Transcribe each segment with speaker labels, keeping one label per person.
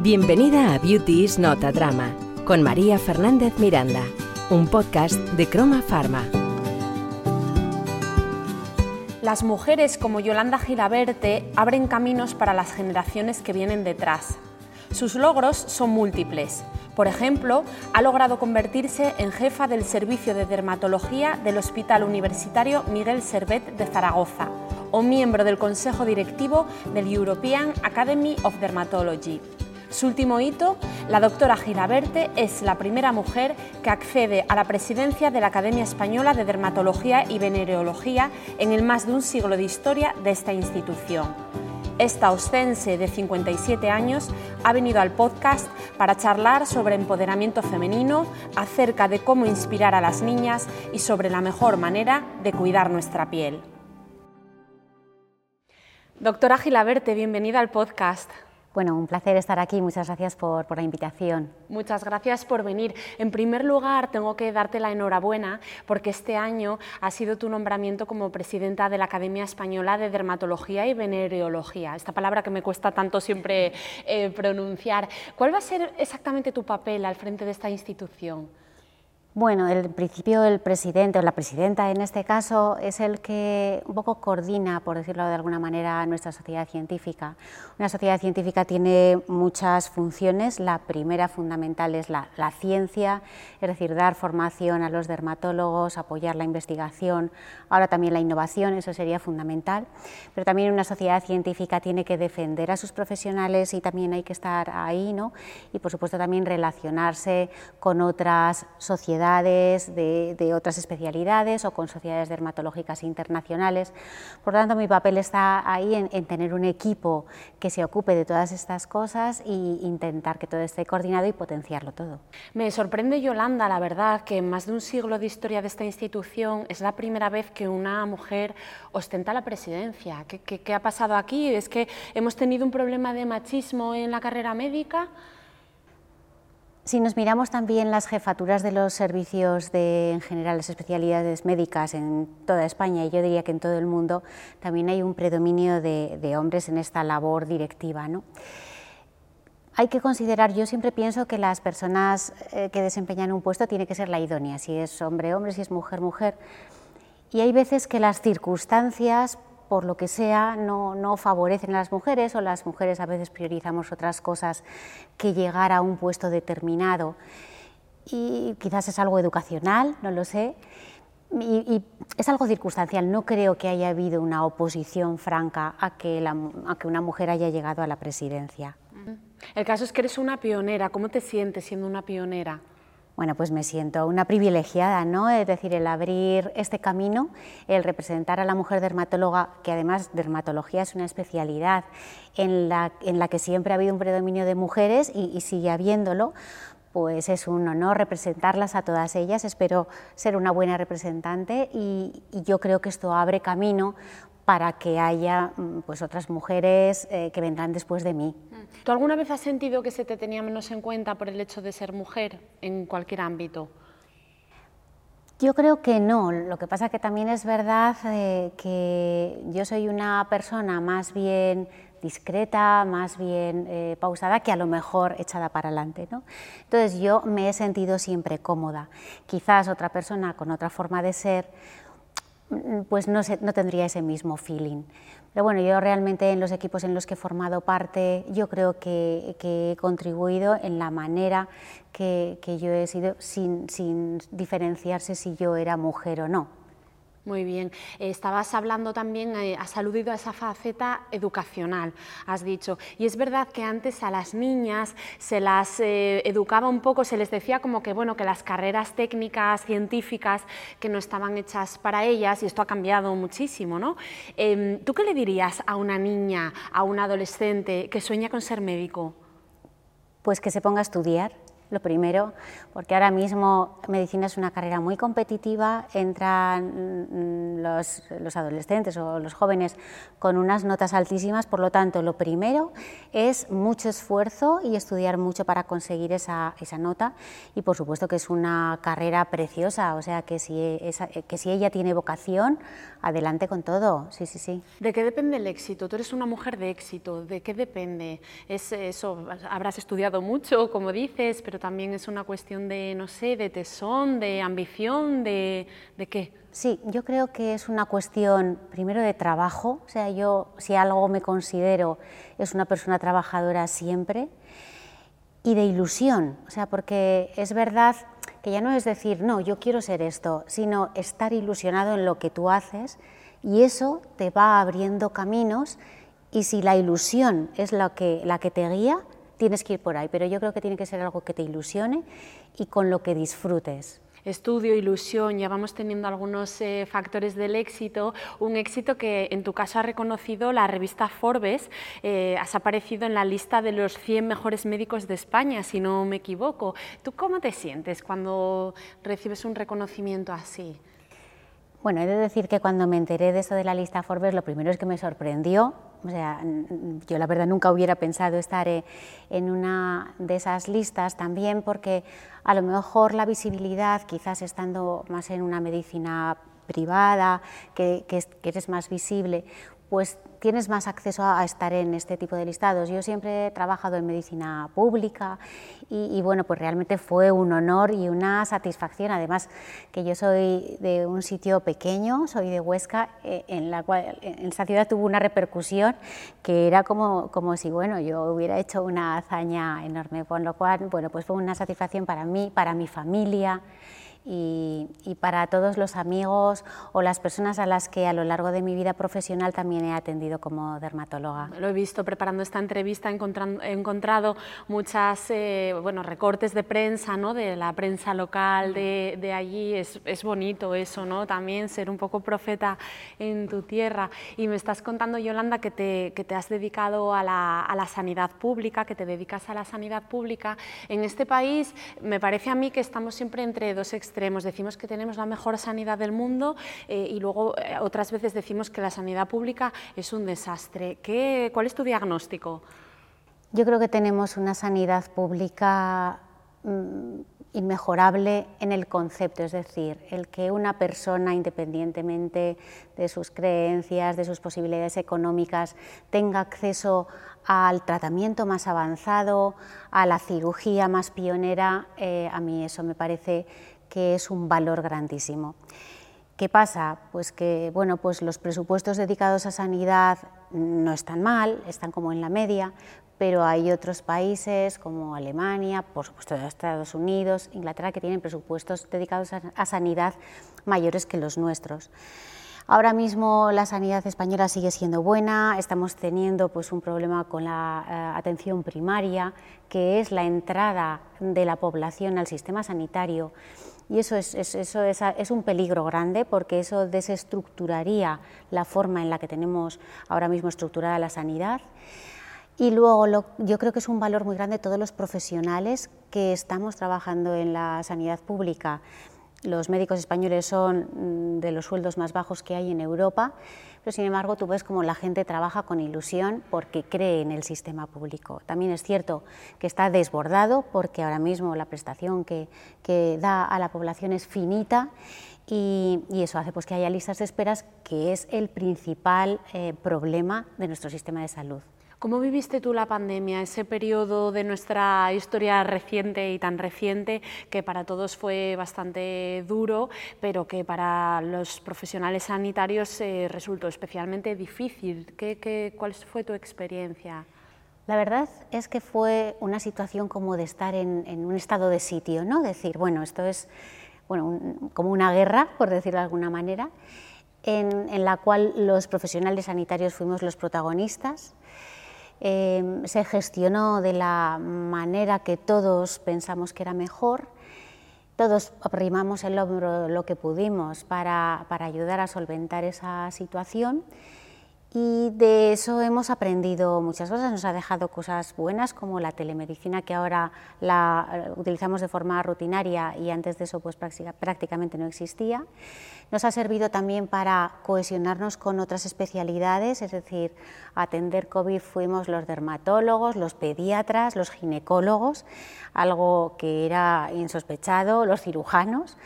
Speaker 1: Bienvenida a Beauty is Not a Drama con María Fernández Miranda, un podcast de Croma Pharma.
Speaker 2: Las mujeres como Yolanda Gilaberte abren caminos para las generaciones que vienen detrás. Sus logros son múltiples. Por ejemplo, ha logrado convertirse en jefa del Servicio de Dermatología del Hospital Universitario Miguel Servet de Zaragoza o miembro del Consejo Directivo del European Academy of Dermatology. Su último hito, la doctora Gilaberte es la primera mujer que accede a la presidencia de la Academia Española de Dermatología y Venereología en el más de un siglo de historia de esta institución. Esta ostense de 57 años ha venido al podcast para charlar sobre empoderamiento femenino, acerca de cómo inspirar a las niñas y sobre la mejor manera de cuidar nuestra piel. Doctora Gilaberte, bienvenida al podcast.
Speaker 3: Bueno, un placer estar aquí. Muchas gracias por, la invitación.
Speaker 2: Muchas gracias por venir. En primer lugar, tengo que darte la enhorabuena porque este año ha sido tu nombramiento como presidenta de la Academia Española de Dermatología y Venereología, esta palabra que me cuesta tanto siempre eh, pronunciar. ¿Cuál va a ser exactamente tu papel al frente de esta institución?
Speaker 3: Bueno, en principio el presidente o la presidenta en este caso es el que un poco coordina, por decirlo de alguna manera, nuestra sociedad científica. Una sociedad científica tiene muchas funciones. La primera fundamental es la, ciencia, es decir, dar formación a los dermatólogos, apoyar la investigación, ahora también la innovación, eso sería fundamental. Pero también una sociedad científica tiene que defender a sus profesionales y también hay que estar ahí, ¿no? Y por supuesto también relacionarse con otras sociedades de, otras especialidades o con sociedades dermatológicas internacionales. Por tanto, mi papel está ahí en, tener un equipo que se ocupe de todas estas cosas e intentar que todo esté coordinado y potenciarlo todo.
Speaker 2: Me sorprende, Yolanda, la verdad, que en más de un siglo de historia de esta institución es la primera vez que una mujer ostenta la presidencia. ¿Qué, qué ha pasado aquí? ¿Es que hemos tenido un problema de machismo en la carrera médica?
Speaker 3: Si nos miramos también las jefaturas de los servicios de, en general, las especialidades médicas en toda España y yo diría que en todo el mundo, también hay un predominio de, hombres en esta labor directiva. ¿no? Hay que considerar, yo siempre pienso que las personas eh, que desempeñan un puesto tiene que ser la idónea, si es hombre, hombre, si es mujer, mujer. Y hay veces que las circunstancias por lo que sea, no, favorecen a las mujeres o las mujeres a veces priorizamos otras cosas que llegar a un puesto determinado. Y quizás es algo educacional, no lo sé. Y, es algo circunstancial, no creo que haya habido una oposición franca a que, una mujer haya llegado a la presidencia.
Speaker 2: El caso es que eres una pionera, ¿cómo te sientes siendo una pionera?
Speaker 3: Bueno, pues me siento una privilegiada, ¿no? Es decir, el abrir este camino, el representar a la mujer dermatóloga, que además dermatología es una especialidad en la, en la que siempre ha habido un predominio de mujeres y, sigue habiéndolo, pues es un honor representarlas a todas ellas, espero ser una buena representante y, yo creo que esto abre camino para que haya mm, pues, otras mujeres eh, que vendrán después de mí.
Speaker 2: ¿Tú alguna vez has sentido que se te tenía menos en cuenta por el hecho de ser mujer en cualquier ámbito?
Speaker 3: Yo creo que no, lo que pasa que también es verdad eh, que yo soy una persona más bien discreta, más bien eh, pausada, que a lo mejor echada para adelante. ¿no? Entonces yo me he sentido siempre cómoda. Quizás otra persona con otra forma de ser Mm, pues no, no, tendría ese mismo feeling. Pero bueno, yo realmente en los equipos en los que he formado parte, yo creo que, he contribuido en la manera que, que yo he sido, sin, sin diferenciarse si yo era mujer o no.
Speaker 2: Muy bien. estabas hablando también, eh, has aludido a esa faceta educacional, has dicho. Y es verdad que antes a las niñas se las eh, educaba un poco, se les decía como que, bueno, que las carreras técnicas, científicas, que no estaban hechas para ellas, y esto ha cambiado muchísimo, ¿no? Em, ¿Tú qué le dirías a una niña, a un adolescente que sueña con ser médico?
Speaker 3: Pues que se ponga a estudiar, lo primero, porque ahora mismo medicina es una carrera muy competitiva, entran mm, los, los, adolescentes o los jóvenes con unas notas altísimas, por lo tanto, lo primero es mucho esfuerzo y estudiar mucho para conseguir esa, esa nota y por supuesto que es una carrera preciosa, o sea que si, que si ella tiene vocación, adelante con todo, sí, sí, sí.
Speaker 2: ¿De qué depende el éxito? Tú eres una mujer de éxito, ¿de qué depende? Es eso, habrás estudiado mucho, como dices, pero también es una cuestión de, no sé, de tesón, de ambición, de, de qué.
Speaker 3: Sí, yo creo que es una cuestión primero de trabajo, o sea, yo si algo me considero es una persona trabajadora siempre, y de ilusión, o sea, porque es verdad que ya no es decir, no, yo quiero ser esto, sino estar ilusionado en lo que tú haces y eso te va abriendo caminos y si la ilusión es la que, la que te guía, tienes que ir por ahí, pero yo creo que tiene que ser algo que te ilusione y con lo que disfrutes
Speaker 2: estudio, ilusión, ya vamos teniendo algunos eh, factores del éxito, un éxito que en tu caso ha reconocido la revista Forbes, eh, has aparecido en la lista de los 100 mejores médicos de España, si no me equivoco. ¿Tú cómo te sientes cuando recibes un reconocimiento así?
Speaker 3: Bueno, he de decir que cuando me enteré de eso de la lista Forbes, lo primero es que me sorprendió. O sea, yo la verdad nunca hubiera pensado estar eh, en una de esas listas también porque a lo mejor la visibilidad, quizás estando más en una medicina privada, que, que, eres más visible, pues tienes más acceso a, estar en este tipo de listados. Yo siempre he trabajado en medicina pública y, bueno, pues realmente fue un honor y una satisfacción, además que yo soy de un sitio pequeño, soy de Huesca, eh, en la cual en esta ciudad tuvo una repercusión que era como, como si, bueno, yo hubiera hecho una hazaña enorme, con lo cual, bueno, pues fue una satisfacción para mí, para mi familia, y, para todos los amigos o las personas a las que a lo largo de mi vida profesional también he atendido como dermatóloga.
Speaker 2: Lo he visto preparando esta entrevista, he encontrado muchas eh, bueno, recortes de prensa, ¿no? de la prensa local de, de allí, es, es, bonito eso, ¿no? también ser un poco profeta en tu tierra. Y me estás contando, Yolanda, que te, que te has dedicado a la, a la sanidad pública, que te dedicas a la sanidad pública. En este país me parece a mí que estamos siempre entre dos extremos Decimos que tenemos la mejor sanidad del mundo eh, y luego eh, otras veces decimos que la sanidad pública es un desastre. ¿Qué, ¿Cuál es tu diagnóstico?
Speaker 3: Yo creo que tenemos una sanidad pública mm, inmejorable en el concepto, es decir, el que una persona, independientemente de sus creencias, de sus posibilidades económicas, tenga acceso al tratamiento más avanzado, a la cirugía más pionera, eh, a mí eso me parece que es un valor grandísimo. ¿Qué pasa? Pues que bueno, pues los presupuestos dedicados a sanidad no están mal, están como en la media, pero hay otros países como Alemania, por supuesto Estados Unidos, Inglaterra, que tienen presupuestos dedicados a, sanidad mayores que los nuestros. Ahora mismo la sanidad española sigue siendo buena, estamos teniendo pues, un problema con la eh, atención primaria, que es la entrada de la población al sistema sanitario y eso, es, eso es, un peligro grande porque eso desestructuraría la forma en la que tenemos ahora mismo estructurada la sanidad. Y luego yo creo que es un valor muy grande todos los profesionales que estamos trabajando en la sanidad pública. Los médicos españoles son mm, de los sueldos más bajos que hay en Europa pero sin embargo tú ves como la gente trabaja con ilusión porque cree en el sistema público. También es cierto que está desbordado porque ahora mismo la prestación que, da a la población es finita y, eso hace pues, que haya listas de esperas, que es el principal eh, problema de nuestro sistema de salud.
Speaker 2: ¿Cómo viviste tú la pandemia, ese periodo de nuestra historia reciente y tan reciente que para todos fue bastante duro, pero que para los profesionales sanitarios eh, resultó especialmente difícil? ¿Qué, cuál fue tu experiencia?
Speaker 3: La verdad es que fue una situación como de estar en, un estado de sitio, ¿no? Decir, bueno, esto es bueno, como una guerra, por decirlo de alguna manera, en, en la cual los profesionales sanitarios fuimos los protagonistas. Em, se gestionó de la manera que todos pensamos que era mejor. Todos arrimamos el hombro lo que pudimos para, ayudar a solventar esa situación Y de eso hemos aprendido muchas cosas, nos ha dejado cosas buenas como la telemedicina que ahora la eh, utilizamos de forma rutinaria y antes de eso pues prácticamente no existía. Nos ha servido también para cohesionarnos con otras especialidades, es decir, atender COVID fuimos los dermatólogos, los pediatras, los ginecólogos, algo que era insospechado, los cirujanos.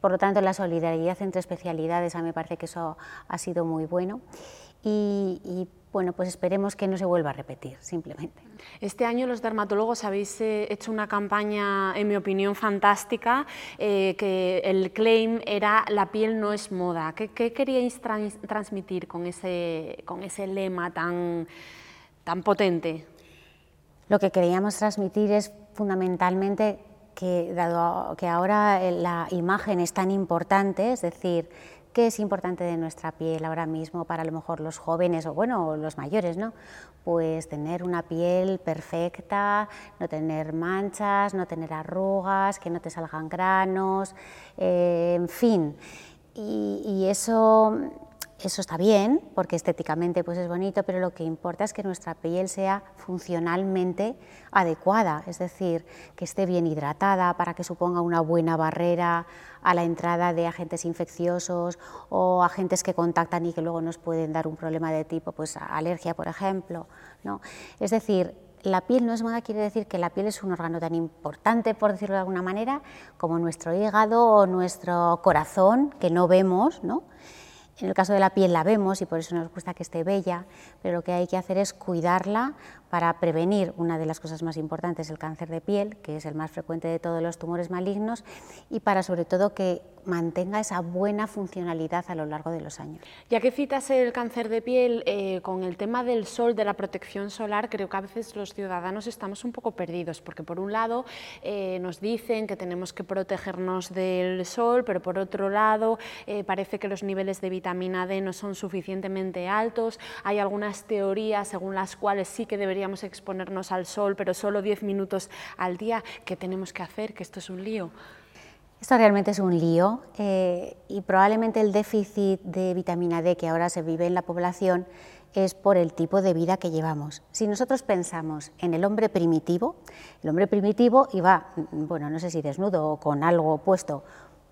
Speaker 3: Por lo tanto, la solidaridad entre especialidades, a mí me parece que eso ha sido muy bueno y, bueno, pues esperemos que no se vuelva a repetir, simplemente.
Speaker 2: Este año los dermatólogos habéis eh, hecho una campaña, en mi opinión, fantástica, eh, que el claim era la piel no es moda. ¿Qué, queríais transmitir con ese, con ese lema tan, tan potente?
Speaker 3: Lo que queríamos transmitir es fundamentalmente que dado que ahora la imagen es tan importante, es decir, ¿Qué es importante de nuestra piel ahora mismo para a lo mejor los jóvenes o bueno, los mayores, ¿no? Pues tener una piel perfecta, no tener manchas, no tener arrugas, que no te salgan granos, eh, en fin. y eso eso está bien, porque estéticamente pues es bonito, pero lo que importa es que nuestra piel sea funcionalmente adecuada, es decir, que esté bien hidratada para que suponga una buena barrera a la entrada de agentes infecciosos o agentes que contactan y que luego nos pueden dar un problema de tipo pues alergia, por ejemplo, ¿no? Es decir, la piel no es moda quiere decir que la piel es un órgano tan importante, por decirlo de alguna manera, como nuestro hígado o nuestro corazón, que no vemos, ¿no? En el caso de la piel la vemos y por eso nos gusta que esté bella, pero lo que hay que hacer es cuidarla para prevenir una de las cosas más importantes, el cáncer de piel, que es el más frecuente de todos los tumores malignos, y para sobre todo que mantenga esa buena funcionalidad a lo largo de los años.
Speaker 2: Ya que citas el cáncer de piel, eh, con el tema del sol, de la protección solar, creo que a veces los ciudadanos estamos un poco perdidos, porque por un lado eh, nos dicen que tenemos que protegernos del sol, pero por otro lado eh, parece que los niveles de vitamina D no son suficientemente altos, hay algunas teorías según las cuales sí que deberíamos exponernos al sol, pero solo 10 minutos al día, ¿qué tenemos que hacer? Que esto es un lío.
Speaker 3: Esto realmente es un lío eh, y probablemente el déficit de vitamina D que ahora se vive en la población es por el tipo de vida que llevamos. Si nosotros pensamos en el hombre primitivo, el hombre primitivo iba, bueno, no sé si desnudo o con algo puesto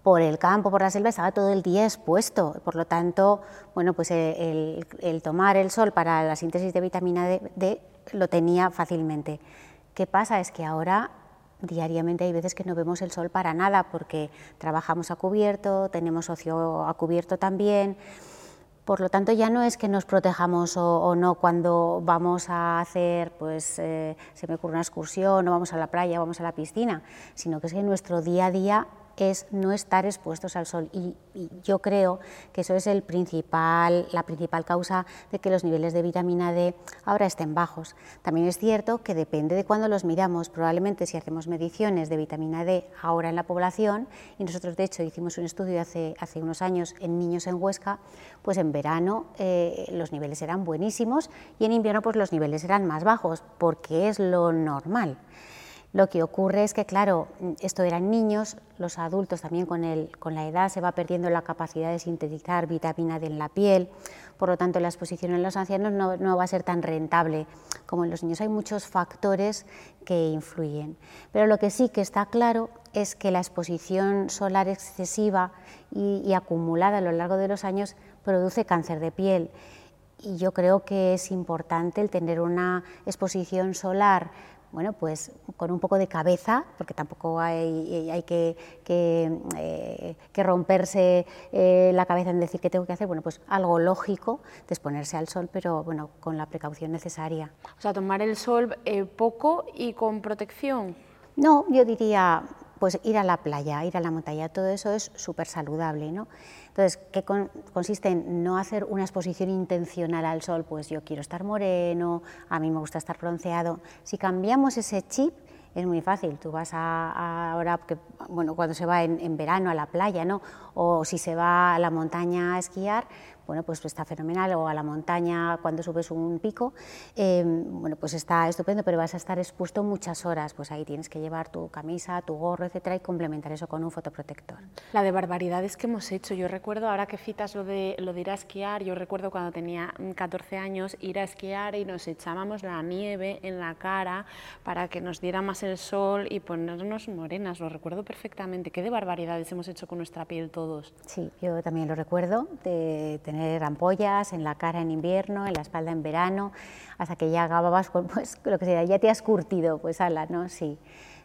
Speaker 3: por el campo, por la selva, estaba todo el día expuesto. Por lo tanto, bueno, pues el, el tomar el sol para la síntesis de vitamina D lo tenía fácilmente. ¿Qué pasa? Es que ahora diariamente hay veces que no vemos el sol para nada porque trabajamos a cubierto, tenemos ocio a cubierto también. Por lo tanto, ya no es que nos protejamos o, no cuando vamos a hacer, pues eh, se me ocurre una excursión, o vamos a la playa, vamos a la piscina, sino que es que nuestro día a día es no estar expuestos al sol y, yo creo que eso es el principal, la principal causa de que los niveles de vitamina D ahora estén bajos. También es cierto que depende de cuándo los miramos, probablemente si hacemos mediciones de vitamina D ahora en la población, y nosotros de hecho hicimos un estudio hace, hace unos años en niños en Huesca, pues en verano eh, los niveles eran buenísimos y en invierno pues los niveles eran más bajos, porque es lo normal. Lo que ocurre es que, claro, esto eran niños, los adultos también con, el, con la edad se va perdiendo la capacidad de sintetizar vitamina D en la piel, por lo tanto la exposición en los ancianos no, va a ser tan rentable como en los niños. Hay muchos factores que influyen, pero lo que sí que está claro es que la exposición solar excesiva y, y acumulada a lo largo de los años produce cáncer de piel. Y yo creo que es importante el tener una exposición solar bueno, pues con un poco de cabeza, porque tampoco hay, hay que, que, eh, romperse eh, la cabeza en decir qué tengo que hacer, bueno, pues algo lógico de exponerse al sol, pero bueno, con la precaución necesaria.
Speaker 2: O sea, tomar el sol eh, poco y con protección.
Speaker 3: No, yo diría, pues ir a la playa, ir a la montaña, todo eso es súper saludable, ¿no? Entonces, ¿qué consiste en no hacer una exposición intencional al sol? Pues yo quiero estar moreno, a mí me gusta estar bronceado. Si cambiamos ese chip, es muy fácil. Tú vas a, ahora, que, bueno, cuando se va en, verano a la playa, ¿no? O si se va a la montaña a esquiar, bueno, pues está fenomenal, o a la montaña cuando subes un pico, em, bueno, pues está estupendo, pero vas a estar expuesto muchas horas, pues ahí tienes que llevar tu camisa, tu gorro, etcétera, y complementar eso con un fotoprotector.
Speaker 2: La de barbaridades que hemos hecho, yo recuerdo, ahora que citas lo de, lo de ir a esquiar, yo recuerdo cuando tenía 14 años ir a esquiar y nos echábamos la nieve en la cara para que nos diera más el sol y ponernos morenas, lo recuerdo perfectamente, qué de barbaridades hemos hecho con nuestra piel todos.
Speaker 3: Sí, yo también lo recuerdo, de tener ampollas en la cara en invierno, en la espalda en verano, hasta que ya acababas con, pues, lo que sea, ya te has curtido, pues ala, ¿no? Sí.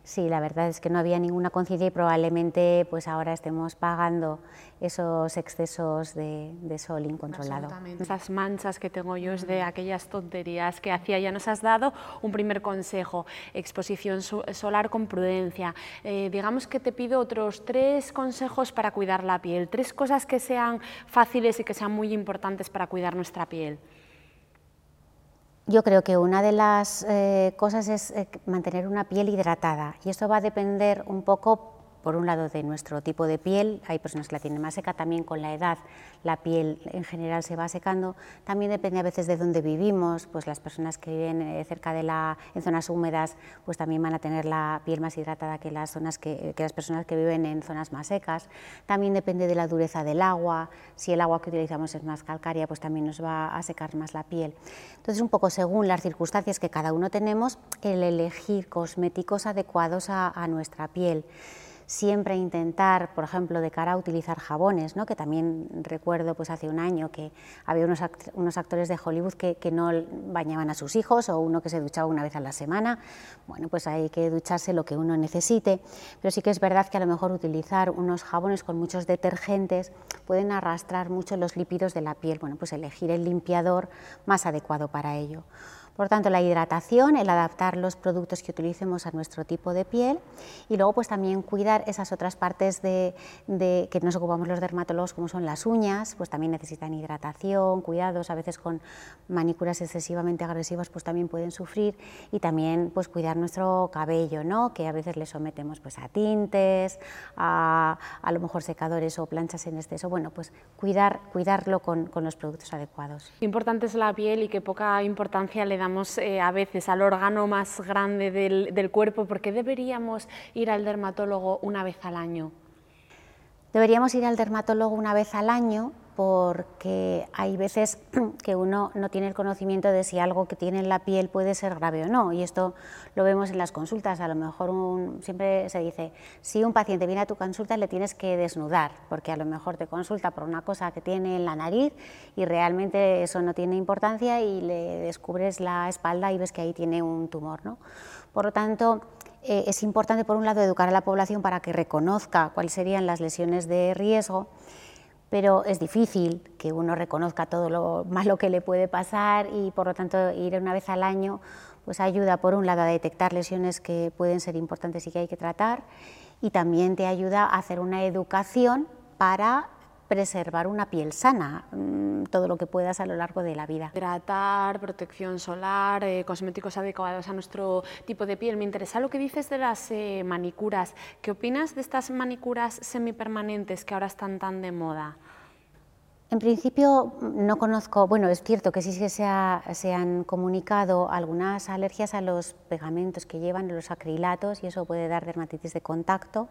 Speaker 3: Sí, la verdad es que no había ninguna conciencia y probablemente pues ahora estemos pagando esos excesos de, sol incontrolado.
Speaker 2: Esas manchas que tengo yo es de aquellas tonterías que hacía. Ya nos has dado un primer consejo, exposición solar con prudencia. Eh, digamos que te pido otros tres consejos para cuidar la piel, tres cosas que sean fáciles y que sean muy importantes para cuidar nuestra piel.
Speaker 3: Yo creo que una de las eh, cosas es eh, mantener una piel hidratada. Y esto va a depender un poco por un lado de nuestro tipo de piel, hay personas que la tienen más seca, también con la edad la piel en general se va secando, también depende a veces de dónde vivimos, pues las personas que viven eh, cerca de la, en zonas húmedas pues también van a tener la piel más hidratada que las, zonas que, que las personas que viven en zonas más secas, también depende de la dureza del agua, si el agua que utilizamos es más calcárea pues también nos va a secar más la piel. Entonces un poco según las circunstancias que cada uno tenemos, el elegir cosméticos adecuados a, a nuestra piel siempre intentar, por ejemplo, de cara a utilizar jabones, ¿no? que también recuerdo pues hace un año que había unos, unos actores de Hollywood que, que, no bañaban a sus hijos o uno que se duchaba una vez a la semana, bueno, pues hay que ducharse lo que uno necesite, pero sí que es verdad que a lo mejor utilizar unos jabones con muchos detergentes pueden arrastrar mucho los lípidos de la piel, bueno, pues elegir el limpiador más adecuado para ello. Por tanto, la hidratación, el adaptar los productos que utilicemos a nuestro tipo de piel y luego pues también cuidar esas otras partes de, que nos ocupamos los dermatólogos como son las uñas, pues también necesitan hidratación, cuidados, a veces con manículas excesivamente agresivas pues también pueden sufrir y también pues cuidar nuestro cabello, ¿no? que a veces le sometemos pues a tintes, a, a lo mejor secadores o planchas en exceso, bueno pues cuidar, cuidarlo con, con los productos adecuados.
Speaker 2: Importante es la piel y que poca importancia le da eh, a veces al órgano más grande del, del cuerpo, ¿por qué deberíamos ir al dermatólogo una vez al año?
Speaker 3: Deberíamos ir al dermatólogo una vez al año porque hay veces que uno no tiene el conocimiento de si algo que tiene en la piel puede ser grave o no, y esto lo vemos en las consultas. A lo mejor siempre se dice, si un paciente viene a tu consulta le tienes que desnudar, porque a lo mejor te consulta por una cosa que tiene en la nariz y realmente eso no tiene importancia y le descubres la espalda y ves que ahí tiene un tumor. ¿no? Por lo tanto, eh, es importante, por un lado, educar a la población para que reconozca cuáles serían las lesiones de riesgo pero es difícil que uno reconozca todo lo malo que le puede pasar y por lo tanto ir una vez al año pues ayuda por un lado a detectar lesiones que pueden ser importantes y que hay que tratar y también te ayuda a hacer una educación para preservar una piel sana, mm, todo lo que puedas a lo largo de la vida.
Speaker 2: Hidratar, protección solar, eh, cosméticos adecuados a nuestro tipo de piel. Me interesa lo que dices de las eh, manicuras. ¿Qué opinas de estas manicuras semipermanentes que ahora están tan de moda?
Speaker 3: En principio no conozco, bueno, es cierto que sí que se, se, han comunicado algunas alergias a los pegamentos que llevan, los acrilatos, y eso puede dar dermatitis de contacto.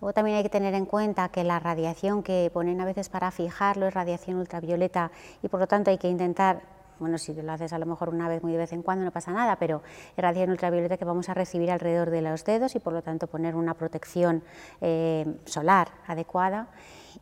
Speaker 3: Luego también hay que tener en cuenta que la radiación que ponen a veces para fijarlo es radiación ultravioleta y por lo tanto hay que intentar, bueno, si lo haces a lo mejor una vez muy de vez en cuando no pasa nada, pero es radiación ultravioleta que vamos a recibir alrededor de los dedos y por lo tanto poner una protección eh, solar adecuada.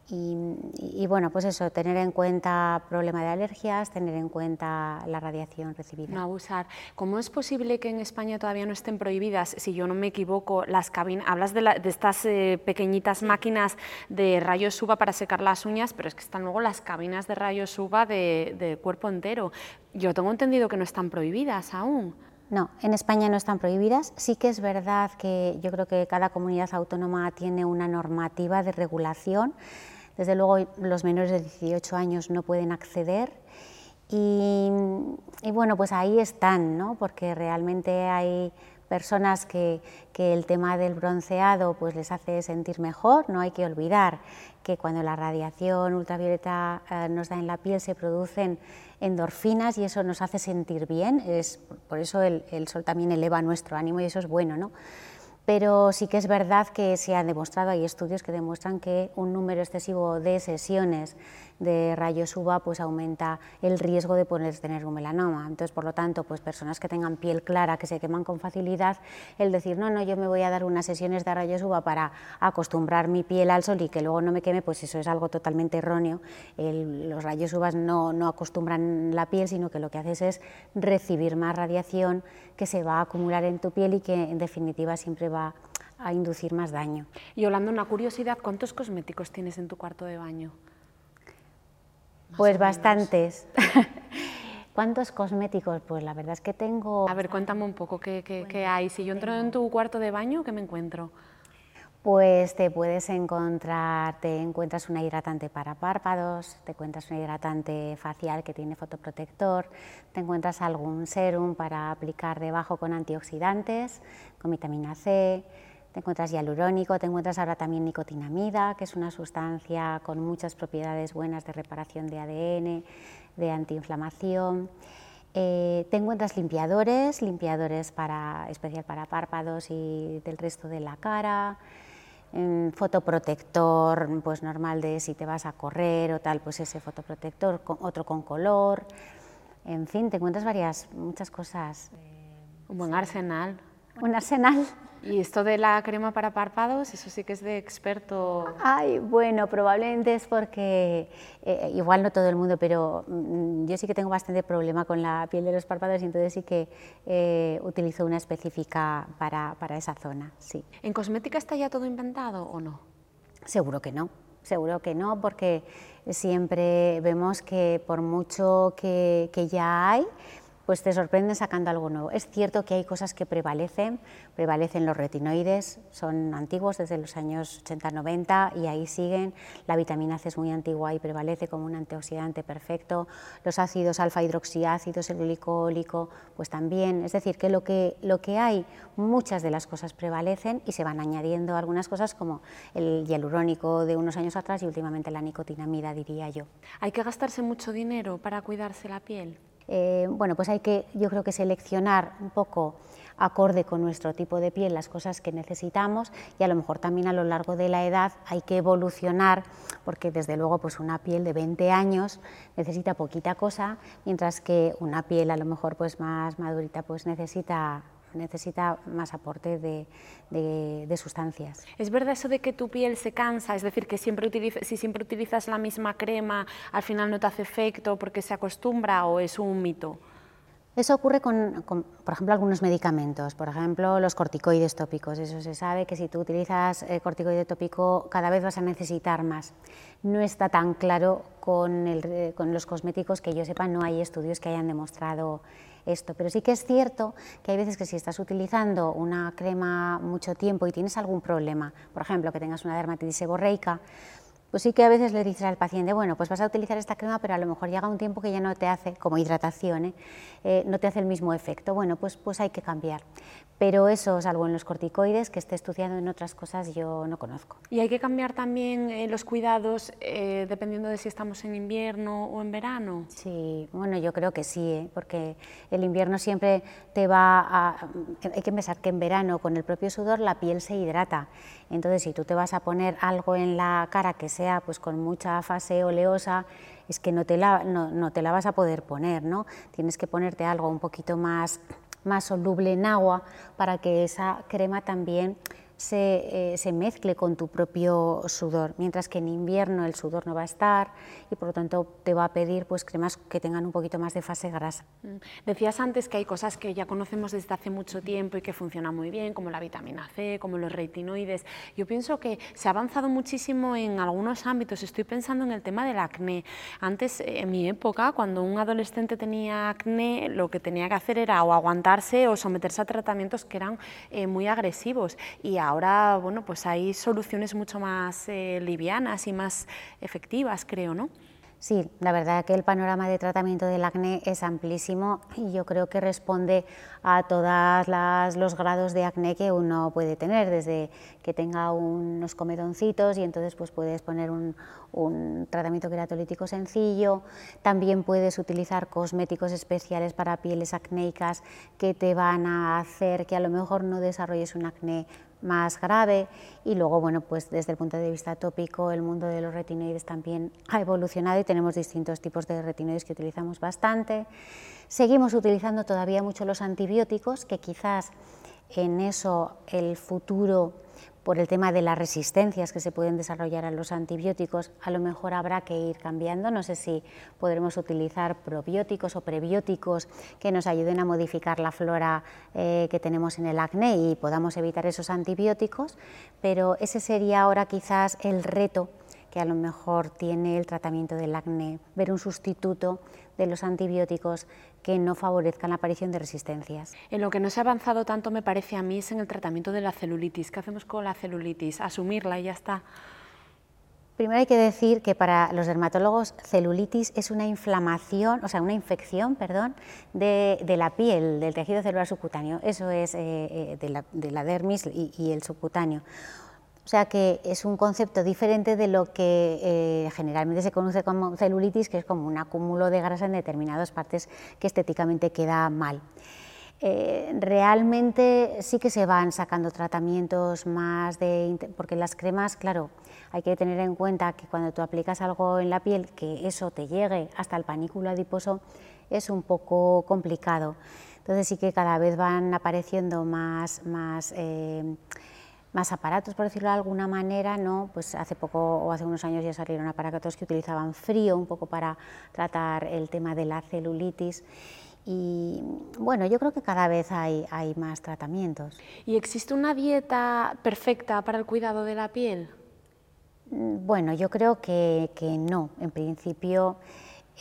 Speaker 3: Y, bueno, pues eso, tener en cuenta problema de alergias, tener en cuenta la radiación recibida.
Speaker 2: No abusar. ¿Cómo es posible que en España todavía no estén prohibidas, si yo no me equivoco, las cabinas? Hablas de, estas eh, pequeñitas máquinas de rayos UVA para secar las uñas, pero es que están luego las cabinas de rayos UVA de, de cuerpo entero. Yo tengo entendido que no están prohibidas aún.
Speaker 3: No, en España no están prohibidas. Sí que es verdad que yo creo que cada comunidad autónoma tiene una normativa de regulación. Desde luego los menores de 18 años no pueden acceder Y, y, bueno, pues ahí están, ¿no? porque realmente hay personas que, que, el tema del bronceado pues les hace sentir mejor, no hay que olvidar que cuando la radiación ultravioleta eh, nos da en la piel se producen endorfinas y eso nos hace sentir bien, es, por eso el, el sol también eleva nuestro ánimo y eso es bueno. ¿no? Pero sí que es verdad que se ha demostrado, hay estudios que demuestran que un número excesivo de sesiones de rayos UVA pues aumenta el riesgo de poder tener un melanoma. Entonces, por lo tanto, pues personas que tengan piel clara, que se queman con facilidad, el decir, no, no, yo me voy a dar unas sesiones de rayos UVA para acostumbrar mi piel al sol y que luego no me queme, pues eso es algo totalmente erróneo. los rayos UVA no, no acostumbran la piel, sino que lo que haces es recibir más radiación que se va a acumular en tu piel y que en definitiva siempre va a inducir más daño.
Speaker 2: Y Holanda, una curiosidad, ¿cuántos cosméticos tienes en tu cuarto de baño?
Speaker 3: Pues bastantes. ¿Cuántos cosméticos? Pues la verdad es que tengo...
Speaker 2: A ver, cuéntame un poco qué, qué, hay. Si yo entro en tu cuarto de baño, ¿qué me encuentro?
Speaker 3: Pues te puedes encontrar, te encuentras una hidratante para párpados, te encuentras un hidratante facial que tiene fotoprotector, te encuentras algún serum para aplicar debajo con antioxidantes, con vitamina C, te encuentras hialurónico, te encuentras ahora también nicotinamida, que es una sustancia con muchas propiedades buenas de reparación de ADN, de antiinflamación. Eh, te encuentras limpiadores, limpiadores para, especial para párpados y del resto de la cara, fotoprotector pues normal de si te vas a correr o tal, pues ese fotoprotector, otro con color, en fin, te encuentras varias, muchas cosas.
Speaker 2: Un buen arsenal.
Speaker 3: Un arsenal.
Speaker 2: Y esto de la crema para párpados, eso sí que es de experto.
Speaker 3: Ay, bueno, probablemente es porque, eh, igual no todo el mundo, pero mm, yo sí que tengo bastante problema con la piel de los párpados y entonces sí que eh, utilizo una específica para, para esa zona, sí.
Speaker 2: ¿En cosmética está ya todo inventado o no?
Speaker 3: Seguro que no, seguro que no, porque siempre vemos que por mucho que, que ya hay, pues te sorprenden sacando algo nuevo. Es cierto que hay cosas que prevalecen, prevalecen los retinoides, son antiguos desde los años 80-90 y ahí siguen. La vitamina C es muy antigua y prevalece como un antioxidante perfecto. Los ácidos alfa hidroxiácidos, el glicólico, pues también. Es decir, que lo, que lo que hay, muchas de las cosas prevalecen y se van añadiendo algunas cosas como el hialurónico de unos años atrás y últimamente la nicotinamida, diría yo.
Speaker 2: ¿Hay que gastarse mucho dinero para cuidarse la piel?
Speaker 3: Eh, bueno, pues hay que, yo creo que seleccionar un poco acorde con nuestro tipo de piel las cosas que necesitamos y a lo mejor también a lo largo de la edad hay que evolucionar porque desde luego pues una piel de 20 años necesita poquita cosa mientras que una piel a lo mejor pues más madurita pues necesita necesita más aporte de, de, sustancias.
Speaker 2: ¿Es verdad eso de que tu piel se cansa? Es decir, que siempre si siempre utilizas la misma crema, al final no te hace efecto porque se acostumbra o es un mito?
Speaker 3: Eso ocurre con, por ejemplo, algunos medicamentos, por ejemplo, los corticoides tópicos. Eso se sabe que si tú utilizas eh, corticoide tópico cada vez vas a necesitar más. No está tan claro con, el, con los cosméticos que yo sepa, no hay estudios que hayan demostrado esto. Pero sí que es cierto que hay veces que si estás utilizando una crema mucho tiempo y tienes algún problema, por ejemplo, que tengas una dermatitis seborreica, pues sí que a veces le dices al paciente, bueno, pues vas a utilizar esta crema, pero a lo mejor llega un tiempo que ya no te hace, como hidratación, ¿eh? Eh, no te hace el mismo efecto. Bueno, pues, pues hay que cambiar. Pero eso, salvo en los corticoides, que esté estudiando en otras cosas, yo no conozco.
Speaker 2: ¿Y hay que cambiar también eh, los cuidados dependiendo de si estamos en invierno o en verano?
Speaker 3: Sí, bueno, yo creo que sí, porque el invierno siempre te va a... Hay que pensar que en verano, con el propio sudor, la piel se hidrata. Entonces, si tú te vas a poner algo en la cara que sea pues con mucha fase oleosa, es que no te la, no, te la vas a poder poner, ¿no? Tienes que ponerte algo un poquito más, más soluble en agua para que esa crema también se, eh, se, mezcle con tu propio sudor, mientras que en invierno el sudor no va a estar y por lo tanto te va a pedir pues, cremas que tengan un poquito más de fase grasa. Mm.
Speaker 2: Decías antes que hay cosas que ya conocemos desde hace mucho tiempo y que funcionan muy bien, como la vitamina C, como los retinoides. Yo pienso que se ha avanzado muchísimo en algunos ámbitos. Estoy pensando en el tema del acné. Antes, en mi época, cuando un adolescente tenía acné, lo que tenía que hacer era o aguantarse o someterse a tratamientos que eran eh, muy agresivos. Y ahora bueno, pues hay soluciones mucho más eh, livianas y más efectivas, creo, ¿no?
Speaker 3: Sí, la verdad que el panorama de tratamiento del acné es amplísimo y yo creo que responde a todos los grados de acné que uno puede tener, desde que tenga unos comedoncitos y entonces pues puedes poner un, tratamiento queratolítico sencillo, también puedes utilizar cosméticos especiales para pieles acnéicas que te van a hacer que a lo mejor no desarrolles un acné más grave y luego, bueno, pues desde el punto de vista tópico, el mundo de los retinoides también ha evolucionado y tenemos distintos tipos de retinoides que utilizamos bastante. Seguimos utilizando todavía mucho los antibióticos, que quizás en eso el futuro por el tema de las resistencias que se pueden desarrollar a los antibióticos, a lo mejor habrá que ir cambiando. No sé si podremos utilizar probióticos o prebióticos que nos ayuden a modificar la flora eh, que tenemos en el acné y podamos evitar esos antibióticos, pero ese sería ahora quizás el reto que a lo mejor tiene el tratamiento del acné, ver un sustituto de los antibióticos que no favorezcan la aparición de resistencias.
Speaker 2: En lo que no se ha avanzado tanto, me parece a mí, es en el tratamiento de la celulitis. ¿Qué hacemos con la celulitis? Asumirla y ya está.
Speaker 3: Primero hay que decir que para los dermatólogos celulitis es una inflamación, o sea, una infección, perdón, de, la piel, del tejido celular subcutáneo. Eso es eh, eh, de, la, dermis y el subcutáneo. O sea que es un concepto diferente de lo que eh, generalmente se conoce como celulitis, que es como un acúmulo de grasa en determinadas partes que estéticamente queda mal. Eh, realmente sí que se van sacando tratamientos más de... porque las cremas, claro, hay que tener en cuenta que cuando tú aplicas algo en la piel, que eso te llegue hasta el panículo adiposo, es un poco complicado. Entonces sí que cada vez van apareciendo más... más eh, más aparatos, por decirlo de alguna manera, ¿no? Pues hace poco o hace unos años ya salieron aparatos que utilizaban frío un poco para tratar el tema de la celulitis. Y bueno, yo creo que cada vez hay, hay más tratamientos.
Speaker 2: ¿Y existe una dieta perfecta para el cuidado de la piel?
Speaker 3: Mm, bueno, yo creo que, que no. En principio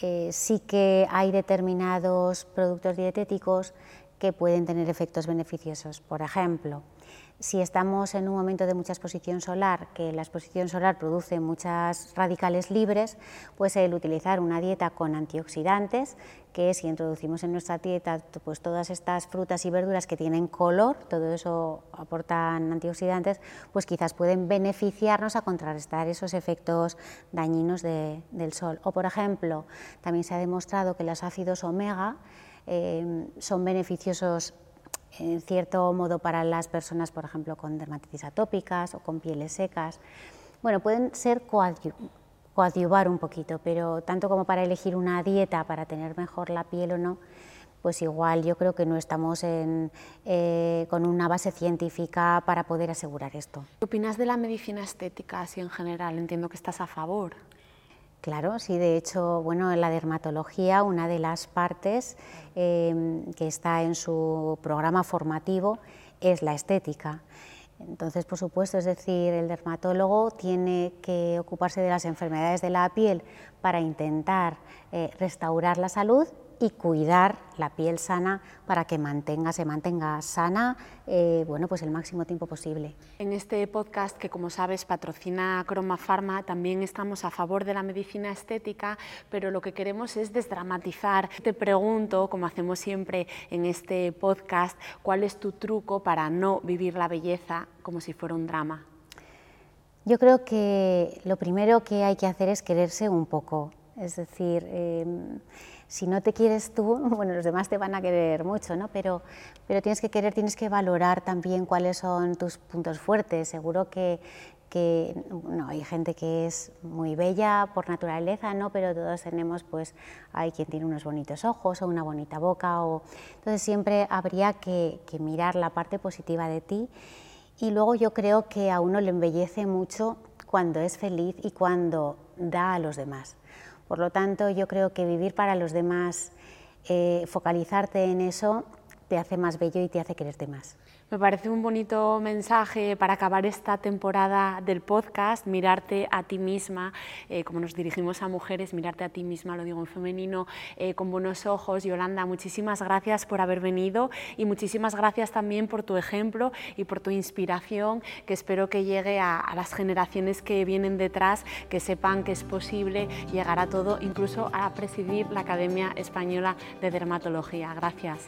Speaker 3: eh, sí que hay determinados productos dietéticos que pueden tener efectos beneficiosos. Por ejemplo, si estamos en un momento de mucha exposición solar, que la exposición solar produce muchas radicales libres, pues el utilizar una dieta con antioxidantes, que si introducimos en nuestra dieta pues todas estas frutas y verduras que tienen color, todo eso aportan antioxidantes, pues quizás pueden beneficiarnos a contrarrestar esos efectos dañinos del sol. O por ejemplo, también se ha demostrado que los ácidos omega eh, son beneficiosos en cierto modo para las personas, por ejemplo, con dermatitis atópicas o con pieles secas. Bueno, pueden ser coadyuvar un poquito, pero tanto como para elegir una dieta para tener mejor la piel o no, pues igual yo creo que no estamos eh, con una base científica para poder asegurar esto.
Speaker 2: ¿Qué opinas de la medicina estética así en general? Entiendo que estás a favor.
Speaker 3: Claro, sí, de hecho, bueno, en la dermatología una de las partes em, que está en su programa formativo es la estética. Entonces, por supuesto, es decir, el dermatólogo tiene que ocuparse de las enfermedades de la piel para intentar eh, restaurar la salud y cuidar la piel sana para que mantenga, se mantenga sana eh, bueno, pues el máximo tiempo posible.
Speaker 2: En este podcast, que como sabes patrocina Croma Pharma, también estamos a favor de la medicina estética, pero lo que queremos es desdramatizar. Te pregunto, como hacemos siempre en este podcast, ¿cuál es tu truco para no vivir la belleza como si fuera un drama?
Speaker 3: Yo creo que lo primero que hay que hacer es quererse un poco, es decir, em, si no te quieres tú, bueno, los demás te van a querer mucho, ¿no? Pero, pero tienes que querer, tienes que valorar también cuáles son tus puntos fuertes. Seguro que, que no, hay gente que es muy bella por naturaleza, ¿no? Pero todos tenemos, pues, hay quien tiene unos bonitos ojos o una bonita boca, o... entonces siempre habría que, que mirar la parte positiva de ti. Y luego yo creo que a uno le embellece mucho cuando es feliz y cuando da a los demás. Por lo tanto, yo creo que vivir para los demás, eh, focalizarte en eso, te hace más bello y te hace quererte más.
Speaker 2: Me parece un bonito mensaje para acabar esta temporada del podcast, mirarte a ti misma, eh, como nos dirigimos a mujeres, mirarte a ti misma, lo digo en femenino, eh, con buenos ojos. Yolanda, muchísimas gracias por haber venido y muchísimas gracias también por tu ejemplo y por tu inspiración, que espero que llegue a, a las generaciones que vienen detrás, que sepan que es posible llegar a todo, incluso a presidir la Academia Española de Dermatología. Gracias.